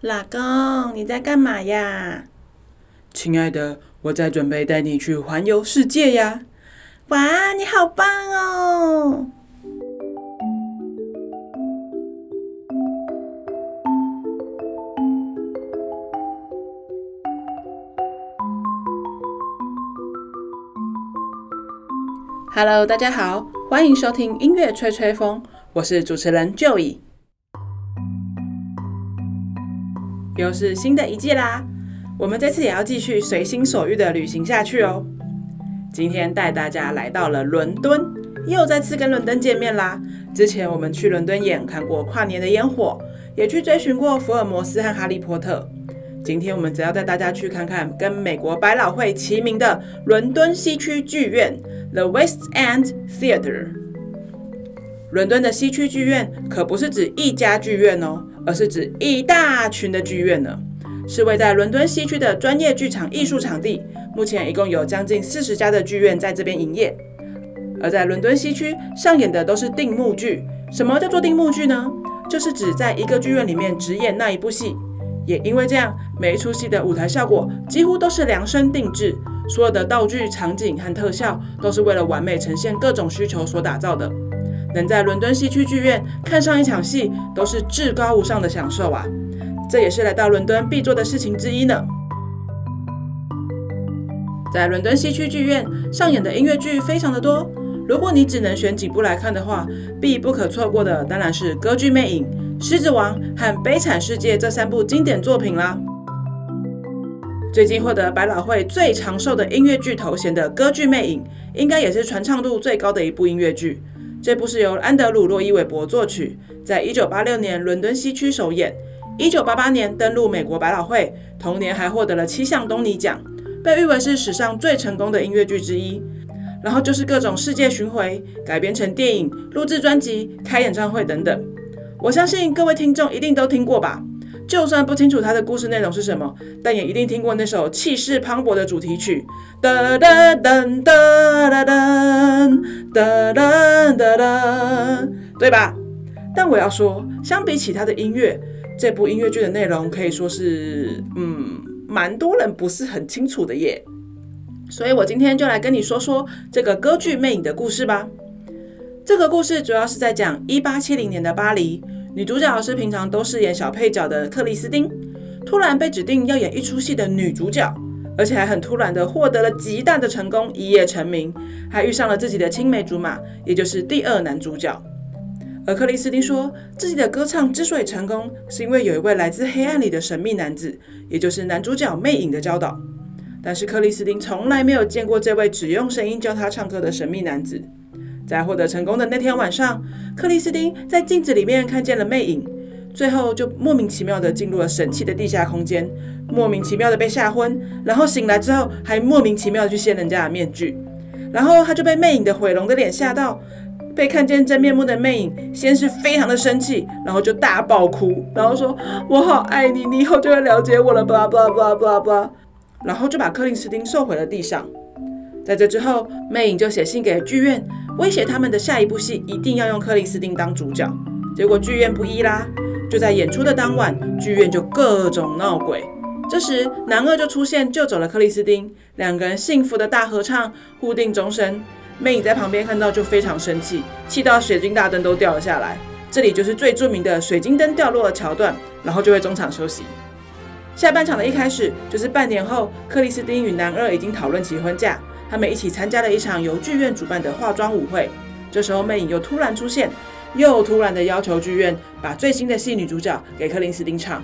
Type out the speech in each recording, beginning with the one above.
老公，你在干嘛呀？亲爱的，我在准备带你去环游世界呀！哇，你好棒哦！Hello，大家好，欢迎收听音乐吹吹风，我是主持人 Joey。又是新的一季啦，我们这次也要继续随心所欲的旅行下去哦。今天带大家来到了伦敦，又再次跟伦敦见面啦。之前我们去伦敦眼看过跨年的烟火，也去追寻过福尔摩斯和哈利波特。今天我们则要带大家去看看跟美国百老汇齐名的伦敦西区剧院 The West End Theatre。伦敦的西区剧院可不是指一家剧院哦。而是指一大群的剧院呢，是位在伦敦西区的专业剧场艺术场地。目前一共有将近四十家的剧院在这边营业。而在伦敦西区上演的都是定目剧。什么叫做定目剧呢？就是指在一个剧院里面只演那一部戏。也因为这样，每一出戏的舞台效果几乎都是量身定制，所有的道具、场景和特效都是为了完美呈现各种需求所打造的。能在伦敦西区剧院看上一场戏，都是至高无上的享受啊！这也是来到伦敦必做的事情之一呢。在伦敦西区剧院上演的音乐剧非常的多，如果你只能选几部来看的话，必不可错过的当然是《歌剧魅影》《狮子王》和《悲惨世界》这三部经典作品啦。最近获得百老汇最长寿的音乐剧头衔的《歌剧魅影》，应该也是传唱度最高的一部音乐剧。这部是由安德鲁·洛伊韦伯作曲，在一九八六年伦敦西区首演，一九八八年登陆美国百老汇，同年还获得了七项东尼奖，被誉为是史上最成功的音乐剧之一。然后就是各种世界巡回，改编成电影、录制专辑、开演唱会等等。我相信各位听众一定都听过吧。就算不清楚它的故事内容是什么，但也一定听过那首气势磅礴的主题曲，哒哒噔哒哒噔哒哒哒哒，对吧？但我要说，相比起它的音乐，这部音乐剧的内容可以说是，嗯，蛮多人不是很清楚的耶。所以我今天就来跟你说说这个歌剧魅影的故事吧。这个故事主要是在讲一八七零年的巴黎。女主角是平常都饰演小配角的克里斯汀，突然被指定要演一出戏的女主角，而且还很突然的获得了极大的成功，一夜成名，还遇上了自己的青梅竹马，也就是第二男主角。而克里斯汀说自己的歌唱之所以成功，是因为有一位来自黑暗里的神秘男子，也就是男主角魅影的教导。但是克里斯汀从来没有见过这位只用声音教他唱歌的神秘男子。在获得成功的那天晚上，克里斯汀在镜子里面看见了魅影，最后就莫名其妙的进入了神奇的地下空间，莫名其妙的被吓昏，然后醒来之后还莫名其妙的去掀人家的面具，然后他就被魅影的毁容的脸吓到，被看见真面目的魅影先是非常的生气，然后就大爆哭，然后说：“我好爱你，你以后就会了解我了。”巴拉巴拉巴拉巴拉，然后就把克里斯汀送回了地上。在这之后，魅影就写信给剧院。威胁他们的下一部戏一定要用克里斯汀当主角，结果剧院不依啦。就在演出的当晚，剧院就各种闹鬼。这时男二就出现救走了克里斯汀，两个人幸福的大合唱，互定终身。魅影在旁边看到就非常生气，气到水晶大灯都掉了下来。这里就是最著名的水晶灯掉落的桥段，然后就会中场休息。下半场的一开始就是半年后，克里斯汀与男二已经讨论起婚嫁。他们一起参加了一场由剧院主办的化妆舞会。这时候，魅影又突然出现，又突然的要求剧院把最新的戏女主角给克里斯汀唱。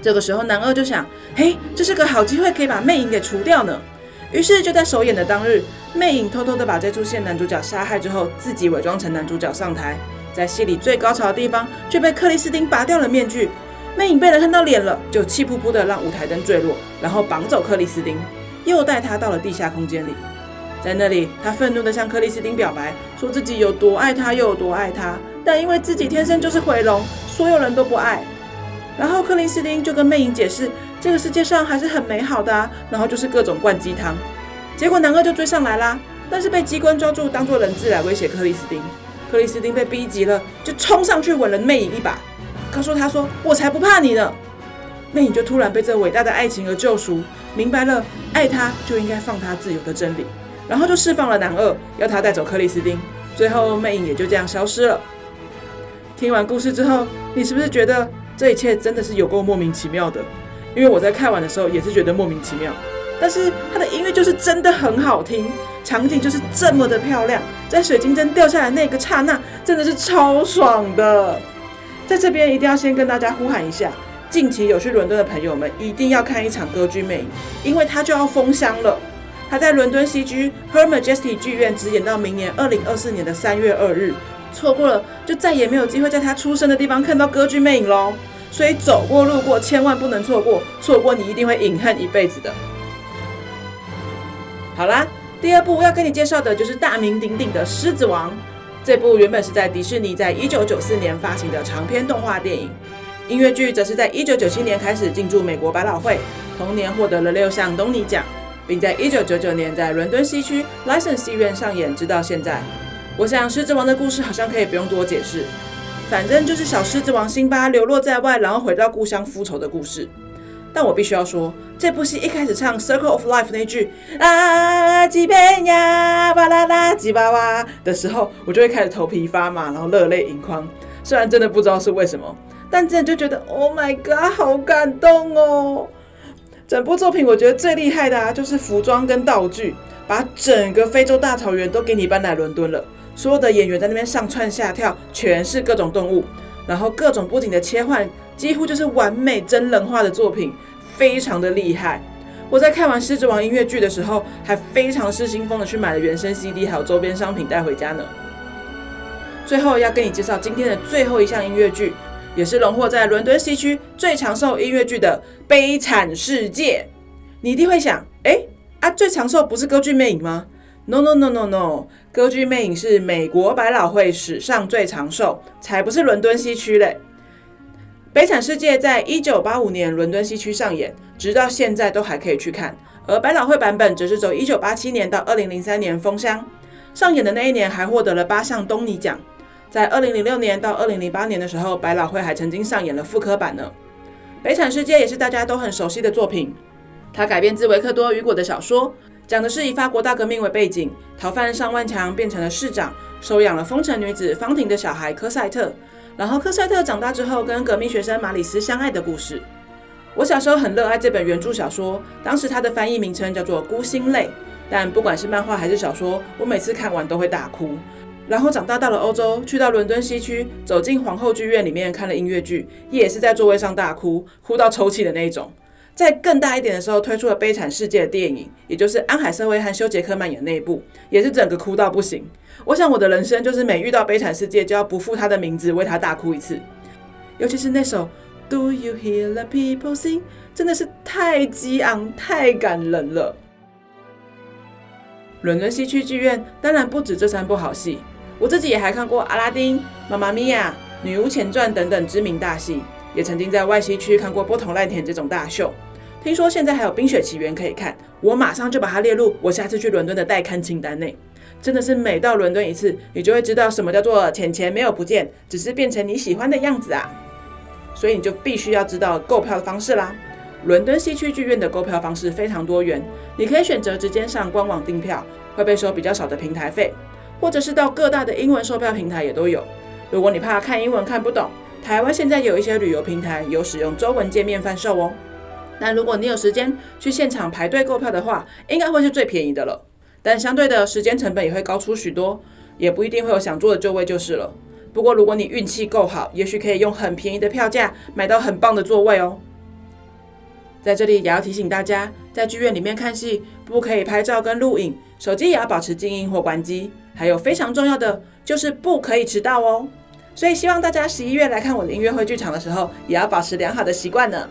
这个时候，男二就想：嘿，这是个好机会，可以把魅影给除掉呢。于是就在首演的当日，魅影偷偷的把这出戏男主角杀害之后，自己伪装成男主角上台，在戏里最高潮的地方，却被克里斯汀拔掉了面具。魅影被人看到脸了，就气扑扑的让舞台灯坠落，然后绑走克里斯汀，又带他到了地下空间里。在那里，他愤怒地向克里斯汀表白，说自己有多爱他，又有多爱他，但因为自己天生就是毁容，所有人都不爱。然后克里斯汀就跟魅影解释，这个世界上还是很美好的啊。然后就是各种灌鸡汤，结果男二就追上来啦，但是被机关抓住，当做人质来威胁克里斯汀。克里斯汀被逼急了，就冲上去吻了魅影一把，告诉他说：“我才不怕你呢。”魅影就突然被这伟大的爱情而救赎，明白了爱他就应该放他自由的真理，然后就释放了男二，要他带走克里斯汀。最后，魅影也就这样消失了。听完故事之后，你是不是觉得这一切真的是有够莫名其妙的？因为我在看完的时候也是觉得莫名其妙，但是它的音乐就是真的很好听，场景就是这么的漂亮，在水晶针掉下来那个刹那，真的是超爽的。在这边一定要先跟大家呼喊一下，近期有去伦敦的朋友们一定要看一场歌剧魅影，因为它就要封箱了。他在伦敦戏剧 Her Majesty 剧院只演到明年二零二四年的三月二日，错过了就再也没有机会在他出生的地方看到歌剧魅影喽。所以走过路过千万不能错过，错过你一定会饮恨一辈子的。好啦，第二部要跟你介绍的就是大名鼎鼎的《狮子王》。这部原本是在迪士尼在一九九四年发行的长篇动画电影，音乐剧则是在一九九七年开始进驻美国百老汇，同年获得了六项东尼奖，并在一九九九年在伦敦西区 License 戏院上演，直到现在。我想《狮子王》的故事好像可以不用多解释。反正就是小狮子王辛巴流落在外，然后回到故乡复仇的故事。但我必须要说，这部戏一开始唱《Circle of Life》那句啊吉贝呀巴啦啦吉巴哇的时候，我就会开始头皮发麻，然后热泪盈眶。虽然真的不知道是为什么，但真的就觉得 Oh my God，好感动哦！整部作品我觉得最厉害的啊，就是服装跟道具，把整个非洲大草原都给你搬来伦敦了。所有的演员在那边上窜下跳，全是各种动物，然后各种布景的切换，几乎就是完美真人化的作品，非常的厉害。我在看完《狮子王》音乐剧的时候，还非常失心疯的去买了原声 CD，还有周边商品带回家呢。最后要跟你介绍今天的最后一项音乐剧，也是荣获在伦敦西区最长寿音乐剧的《悲惨世界》。你一定会想，哎，啊，最长寿不是歌剧魅影吗？No no no no no，歌剧魅影是美国百老汇史上最长寿，才不是伦敦西区嘞。悲惨世界在一九八五年伦敦西区上演，直到现在都还可以去看。而百老汇版本则是走一九八七年到二零零三年封箱，上演的那一年还获得了八项东尼奖。在二零零六年到二零零八年的时候，百老汇还曾经上演了复刻版呢。悲惨世界也是大家都很熟悉的作品，它改编自维克多·雨果的小说。讲的是以法国大革命为背景，逃犯尚万强变成了市长，收养了风尘女子方婷的小孩科赛特，然后科赛特长大之后跟革命学生马里斯相爱的故事。我小时候很热爱这本原著小说，当时它的翻译名称叫做《孤星泪》，但不管是漫画还是小说，我每次看完都会大哭。然后长大到了欧洲，去到伦敦西区，走进皇后剧院里面看了音乐剧，也是在座位上大哭，哭到抽泣的那一种。在更大一点的时候，推出了《悲惨世界》的电影，也就是安海瑟薇和休杰克曼演的那一部，也是整个哭到不行。我想我的人生就是每遇到《悲惨世界》，就要不负他的名字，为他大哭一次。尤其是那首 Do You Hear the People Sing，真的是太激昂、太感人了。伦敦西区剧院当然不止这三部好戏，我自己也还看过《阿拉丁》《妈妈咪呀》《女巫前传》等等知名大戏。也曾经在外西区看过波同烂田这种大秀，听说现在还有《冰雪奇缘》可以看，我马上就把它列入我下次去伦敦的待看清单内。真的是每到伦敦一次，你就会知道什么叫做钱钱没有不见，只是变成你喜欢的样子啊！所以你就必须要知道购票的方式啦。伦敦西区剧院的购票方式非常多元，你可以选择直接上官网订票，会被收比较少的平台费，或者是到各大的英文售票平台也都有。如果你怕看英文看不懂，台湾现在有一些旅游平台有使用中文界面贩售哦。那如果你有时间去现场排队购票的话，应该会是最便宜的了。但相对的时间成本也会高出许多，也不一定会有想坐的座位就是了。不过如果你运气够好，也许可以用很便宜的票价买到很棒的座位哦。在这里也要提醒大家，在剧院里面看戏不可以拍照跟录影，手机也要保持静音或关机。还有非常重要的就是不可以迟到哦。所以希望大家十一月来看我的音乐会剧场的时候，也要保持良好的习惯呢。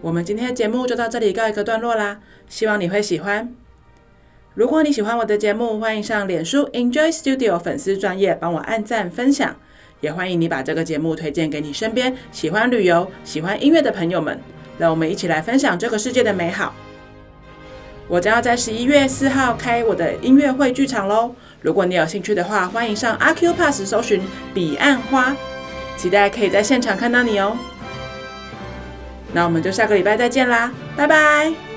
我们今天的节目就到这里告一个段落啦，希望你会喜欢。如果你喜欢我的节目，欢迎上脸书 Enjoy Studio 粉丝专页帮我按赞分享，也欢迎你把这个节目推荐给你身边喜欢旅游、喜欢音乐的朋友们。让我们一起来分享这个世界的美好。我将要在十一月四号开我的音乐会剧场喽。如果你有兴趣的话，欢迎上阿 Q Pass 搜寻彼岸花，期待可以在现场看到你哦。那我们就下个礼拜再见啦，拜拜。